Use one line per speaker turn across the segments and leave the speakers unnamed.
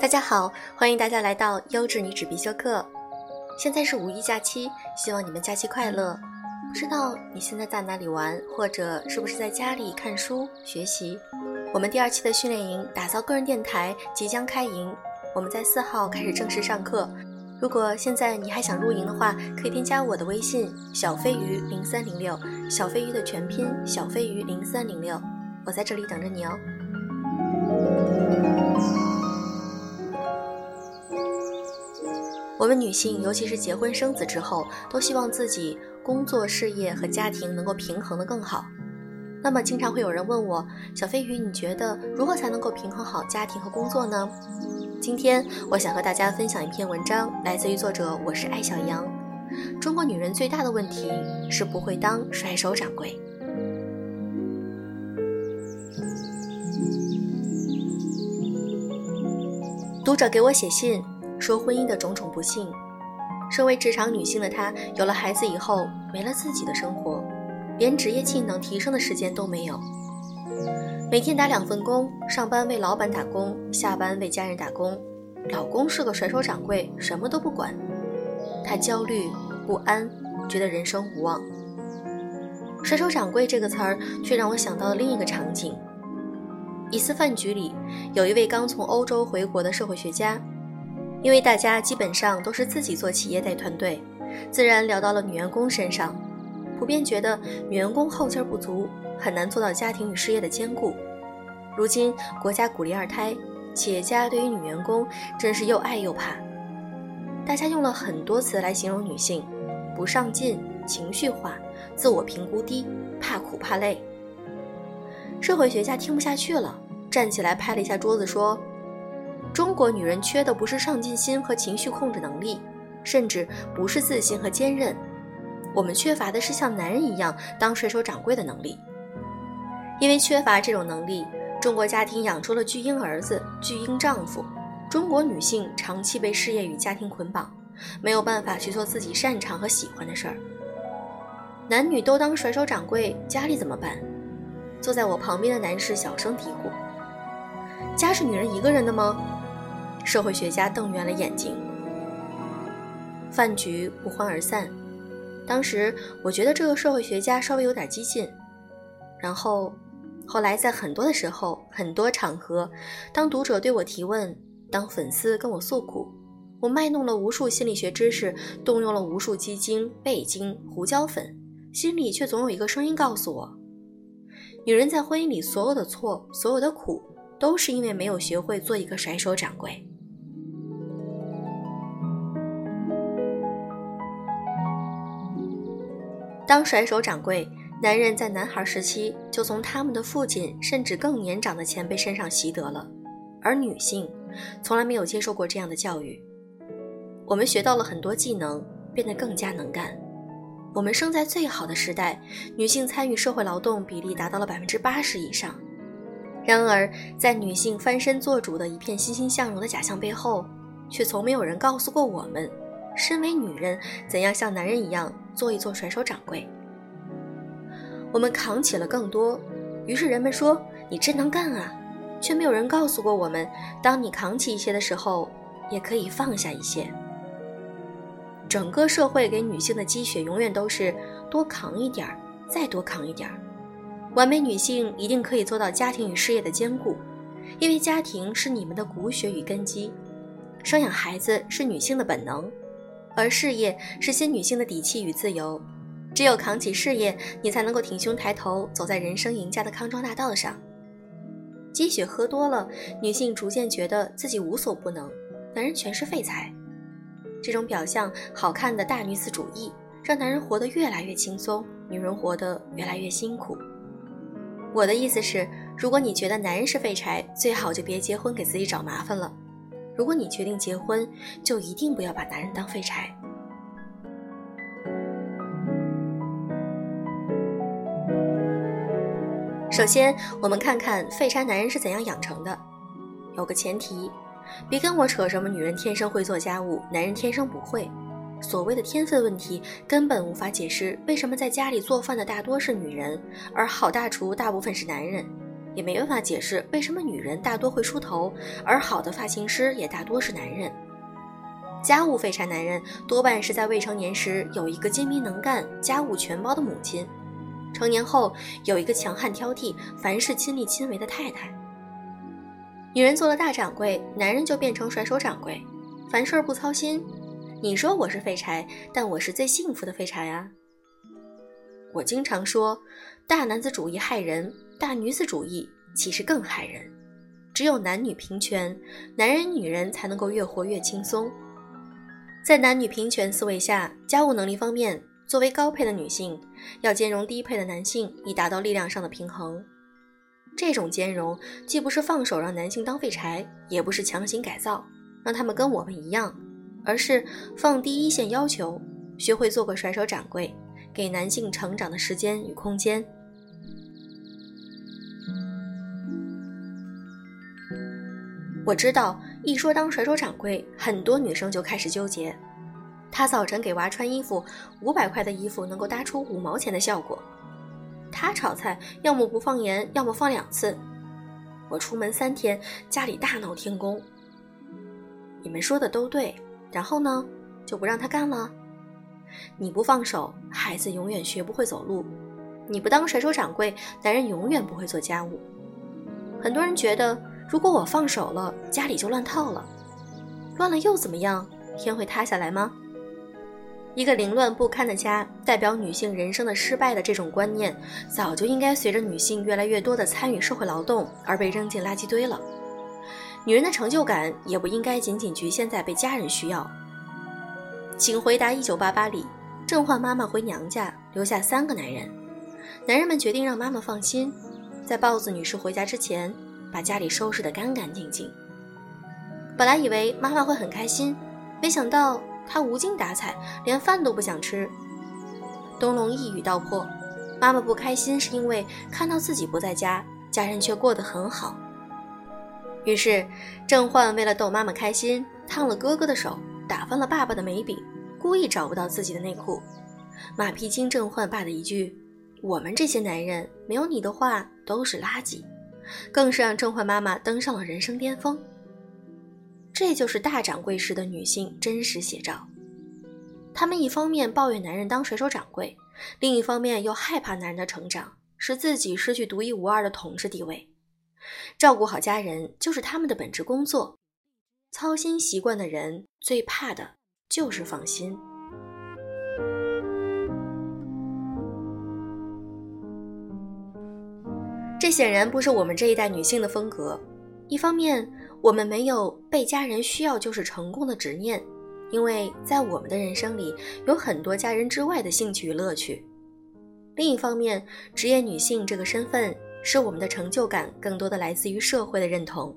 大家好，欢迎大家来到优质女纸必修课。现在是五一假期，希望你们假期快乐。不知道你现在在哪里玩，或者是不是在家里看书学习？我们第二期的训练营打造个人电台即将开营，我们在四号开始正式上课。如果现在你还想入营的话，可以添加我的微信小飞鱼零三零六，小飞鱼的全拼小飞鱼零三零六，我在这里等着你哦。我们女性，尤其是结婚生子之后，都希望自己工作、事业和家庭能够平衡的更好。那么，经常会有人问我，小飞鱼，你觉得如何才能够平衡好家庭和工作呢？今天，我想和大家分享一篇文章，来自于作者我是艾小羊。中国女人最大的问题是不会当甩手掌柜。读者给我写信。说婚姻的种种不幸，身为职场女性的她，有了孩子以后，没了自己的生活，连职业技能提升的时间都没有。每天打两份工，上班为老板打工，下班为家人打工。老公是个甩手掌柜，什么都不管。她焦虑不安，觉得人生无望。甩手掌柜这个词儿，却让我想到了另一个场景：一次饭局里，有一位刚从欧洲回国的社会学家。因为大家基本上都是自己做企业带团队，自然聊到了女员工身上，普遍觉得女员工后劲不足，很难做到家庭与事业的兼顾。如今国家鼓励二胎，企业家对于女员工真是又爱又怕。大家用了很多词来形容女性：不上进、情绪化、自我评估低、怕苦怕累。社会学家听不下去了，站起来拍了一下桌子说。中国女人缺的不是上进心和情绪控制能力，甚至不是自信和坚韧，我们缺乏的是像男人一样当甩手掌柜的能力。因为缺乏这种能力，中国家庭养出了巨婴儿子、巨婴丈夫。中国女性长期被事业与家庭捆绑，没有办法去做自己擅长和喜欢的事儿。男女都当甩手掌柜，家里怎么办？坐在我旁边的男士小声嘀咕：“家是女人一个人的吗？”社会学家瞪圆了眼睛。饭局不欢而散。当时我觉得这个社会学家稍微有点激进。然后，后来在很多的时候、很多场合，当读者对我提问，当粉丝跟我诉苦，我卖弄了无数心理学知识，动用了无数鸡精、贝精、胡椒粉，心里却总有一个声音告诉我：女人在婚姻里所有的错、所有的苦，都是因为没有学会做一个甩手掌柜。当甩手掌柜，男人在男孩时期就从他们的父亲甚至更年长的前辈身上习得了，而女性从来没有接受过这样的教育。我们学到了很多技能，变得更加能干。我们生在最好的时代，女性参与社会劳动比例达到了百分之八十以上。然而，在女性翻身做主的一片欣欣向荣的假象背后，却从没有人告诉过我们。身为女人，怎样像男人一样做一做甩手掌柜？我们扛起了更多，于是人们说你真能干啊，却没有人告诉过我们，当你扛起一些的时候，也可以放下一些。整个社会给女性的积雪永远都是多扛一点儿，再多扛一点儿。完美女性一定可以做到家庭与事业的兼顾，因为家庭是你们的骨血与根基，生养孩子是女性的本能。而事业是新女性的底气与自由，只有扛起事业，你才能够挺胸抬头，走在人生赢家的康庄大道上。积雪喝多了，女性逐渐觉得自己无所不能，男人全是废材。这种表象好看的大女子主义，让男人活得越来越轻松，女人活得越来越辛苦。我的意思是，如果你觉得男人是废柴，最好就别结婚，给自己找麻烦了。如果你决定结婚，就一定不要把男人当废柴。首先，我们看看废柴男人是怎样养成的。有个前提，别跟我扯什么女人天生会做家务，男人天生不会。所谓的天分问题根本无法解释为什么在家里做饭的大多是女人，而好大厨大部分是男人，也没办法解释为什么女人大多会梳头，而好的发型师也大多是男人。家务废柴男人多半是在未成年时有一个精明能干、家务全包的母亲，成年后有一个强悍挑剔、凡事亲力亲为的太太。女人做了大掌柜，男人就变成甩手掌柜，凡事不操心。你说我是废柴，但我是最幸福的废柴啊！我经常说，大男子主义害人，大女子主义其实更害人。只有男女平权，男人女人才能够越活越轻松。在男女平权思维下，家务能力方面，作为高配的女性，要兼容低配的男性，以达到力量上的平衡。这种兼容，既不是放手让男性当废柴，也不是强行改造，让他们跟我们一样。而是放低一线要求，学会做个甩手掌柜，给男性成长的时间与空间。我知道，一说当甩手掌柜，很多女生就开始纠结。他早晨给娃穿衣服，五百块的衣服能够搭出五毛钱的效果。他炒菜要么不放盐，要么放两次。我出门三天，家里大闹天宫。你们说的都对。然后呢，就不让他干了。你不放手，孩子永远学不会走路；你不当甩手掌柜，男人永远不会做家务。很多人觉得，如果我放手了，家里就乱套了。乱了又怎么样？天会塌下来吗？一个凌乱不堪的家，代表女性人生的失败的这种观念，早就应该随着女性越来越多的参与社会劳动而被扔进垃圾堆了。女人的成就感也不应该仅仅局限在被家人需要。请回答：一九八八里，郑焕妈妈回娘家，留下三个男人。男人们决定让妈妈放心，在豹子女士回家之前，把家里收拾得干干净净。本来以为妈妈会很开心，没想到她无精打采，连饭都不想吃。东龙一语道破：妈妈不开心是因为看到自己不在家，家人却过得很好。于是，郑焕为了逗妈妈开心，烫了哥哥的手，打翻了爸爸的眉笔，故意找不到自己的内裤。马屁精郑焕爸的一句：“我们这些男人没有你的话都是垃圾”，更是让郑焕妈妈登上了人生巅峰。这就是大掌柜式的女性真实写照。她们一方面抱怨男人当甩手掌柜，另一方面又害怕男人的成长，使自己失去独一无二的统治地位。照顾好家人就是他们的本职工作，操心习惯的人最怕的就是放心。这显然不是我们这一代女性的风格。一方面，我们没有被家人需要就是成功的执念，因为在我们的人生里有很多家人之外的兴趣与乐趣；另一方面，职业女性这个身份。是我们的成就感更多的来自于社会的认同。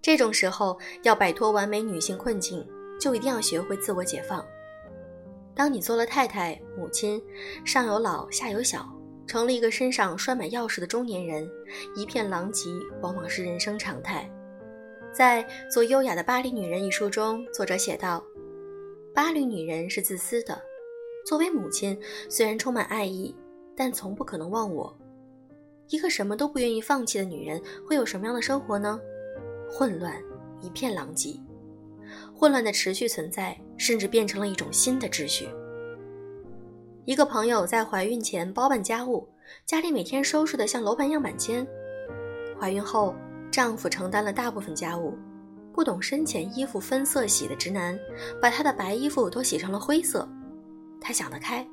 这种时候要摆脱完美女性困境，就一定要学会自我解放。当你做了太太、母亲，上有老下有小，成了一个身上拴满钥匙的中年人，一片狼藉往往是人生常态。在《做优雅的巴黎女人》一书中，作者写道：“巴黎女人是自私的，作为母亲，虽然充满爱意，但从不可能忘我。”一个什么都不愿意放弃的女人会有什么样的生活呢？混乱，一片狼藉。混乱的持续存在，甚至变成了一种新的秩序。一个朋友在怀孕前包办家务，家里每天收拾的像楼盘样板间。怀孕后，丈夫承担了大部分家务。不懂深浅衣服分色洗的直男，把他的白衣服都洗成了灰色。他想得开，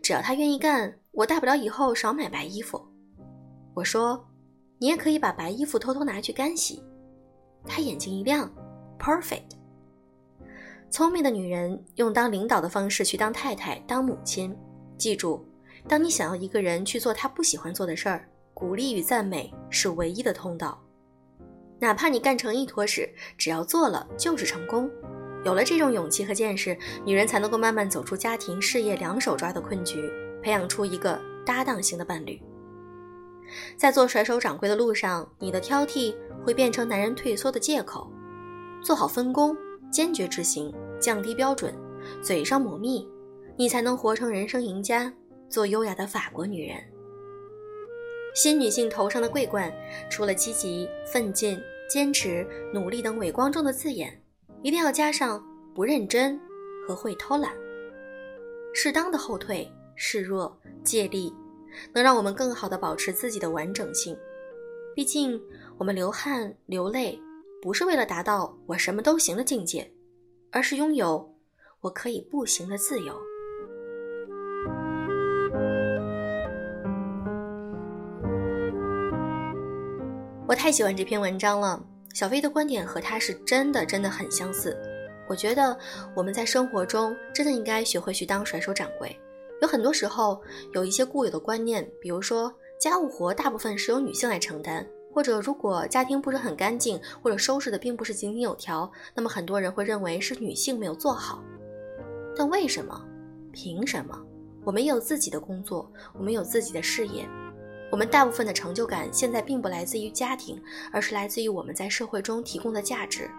只要他愿意干，我大不了以后少买白衣服。我说：“你也可以把白衣服偷偷拿去干洗。”她眼睛一亮，perfect。聪明的女人用当领导的方式去当太太、当母亲。记住，当你想要一个人去做他不喜欢做的事儿，鼓励与赞美是唯一的通道。哪怕你干成一坨屎，只要做了就是成功。有了这种勇气和见识，女人才能够慢慢走出家庭、事业两手抓的困局，培养出一个搭档型的伴侣。在做甩手掌柜的路上，你的挑剔会变成男人退缩的借口。做好分工，坚决执行，降低标准，嘴上抹蜜，你才能活成人生赢家，做优雅的法国女人。新女性头上的桂冠，除了积极、奋进、坚持、努力等伟光中的字眼，一定要加上不认真和会偷懒。适当的后退、示弱、借力，能让我们更好的保持自己的完整性。毕竟，我们流汗流泪，不是为了达到我什么都行的境界，而是拥有我可以步行的自由。我太喜欢这篇文章了，小飞的观点和他是真的真的很相似。我觉得我们在生活中真的应该学会去当甩手掌柜。有很多时候有一些固有的观念，比如说家务活大部分是由女性来承担，或者如果家庭不是很干净，或者收拾的并不是井井有条，那么很多人会认为是女性没有做好。但为什么？凭什么？我们也有自己的工作，我们有自己的事业。我们大部分的成就感现在并不来自于家庭，而是来自于我们在社会中提供的价值。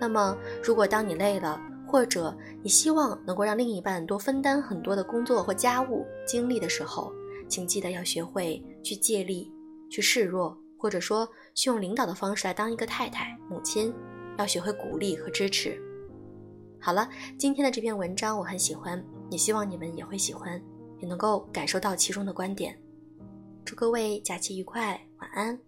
那么，如果当你累了，或者你希望能够让另一半多分担很多的工作或家务精力的时候，请记得要学会去借力、去示弱，或者说去用领导的方式来当一个太太、母亲，要学会鼓励和支持。好了，今天的这篇文章我很喜欢，也希望你们也会喜欢，也能够感受到其中的观点。祝各位假期愉快，晚安。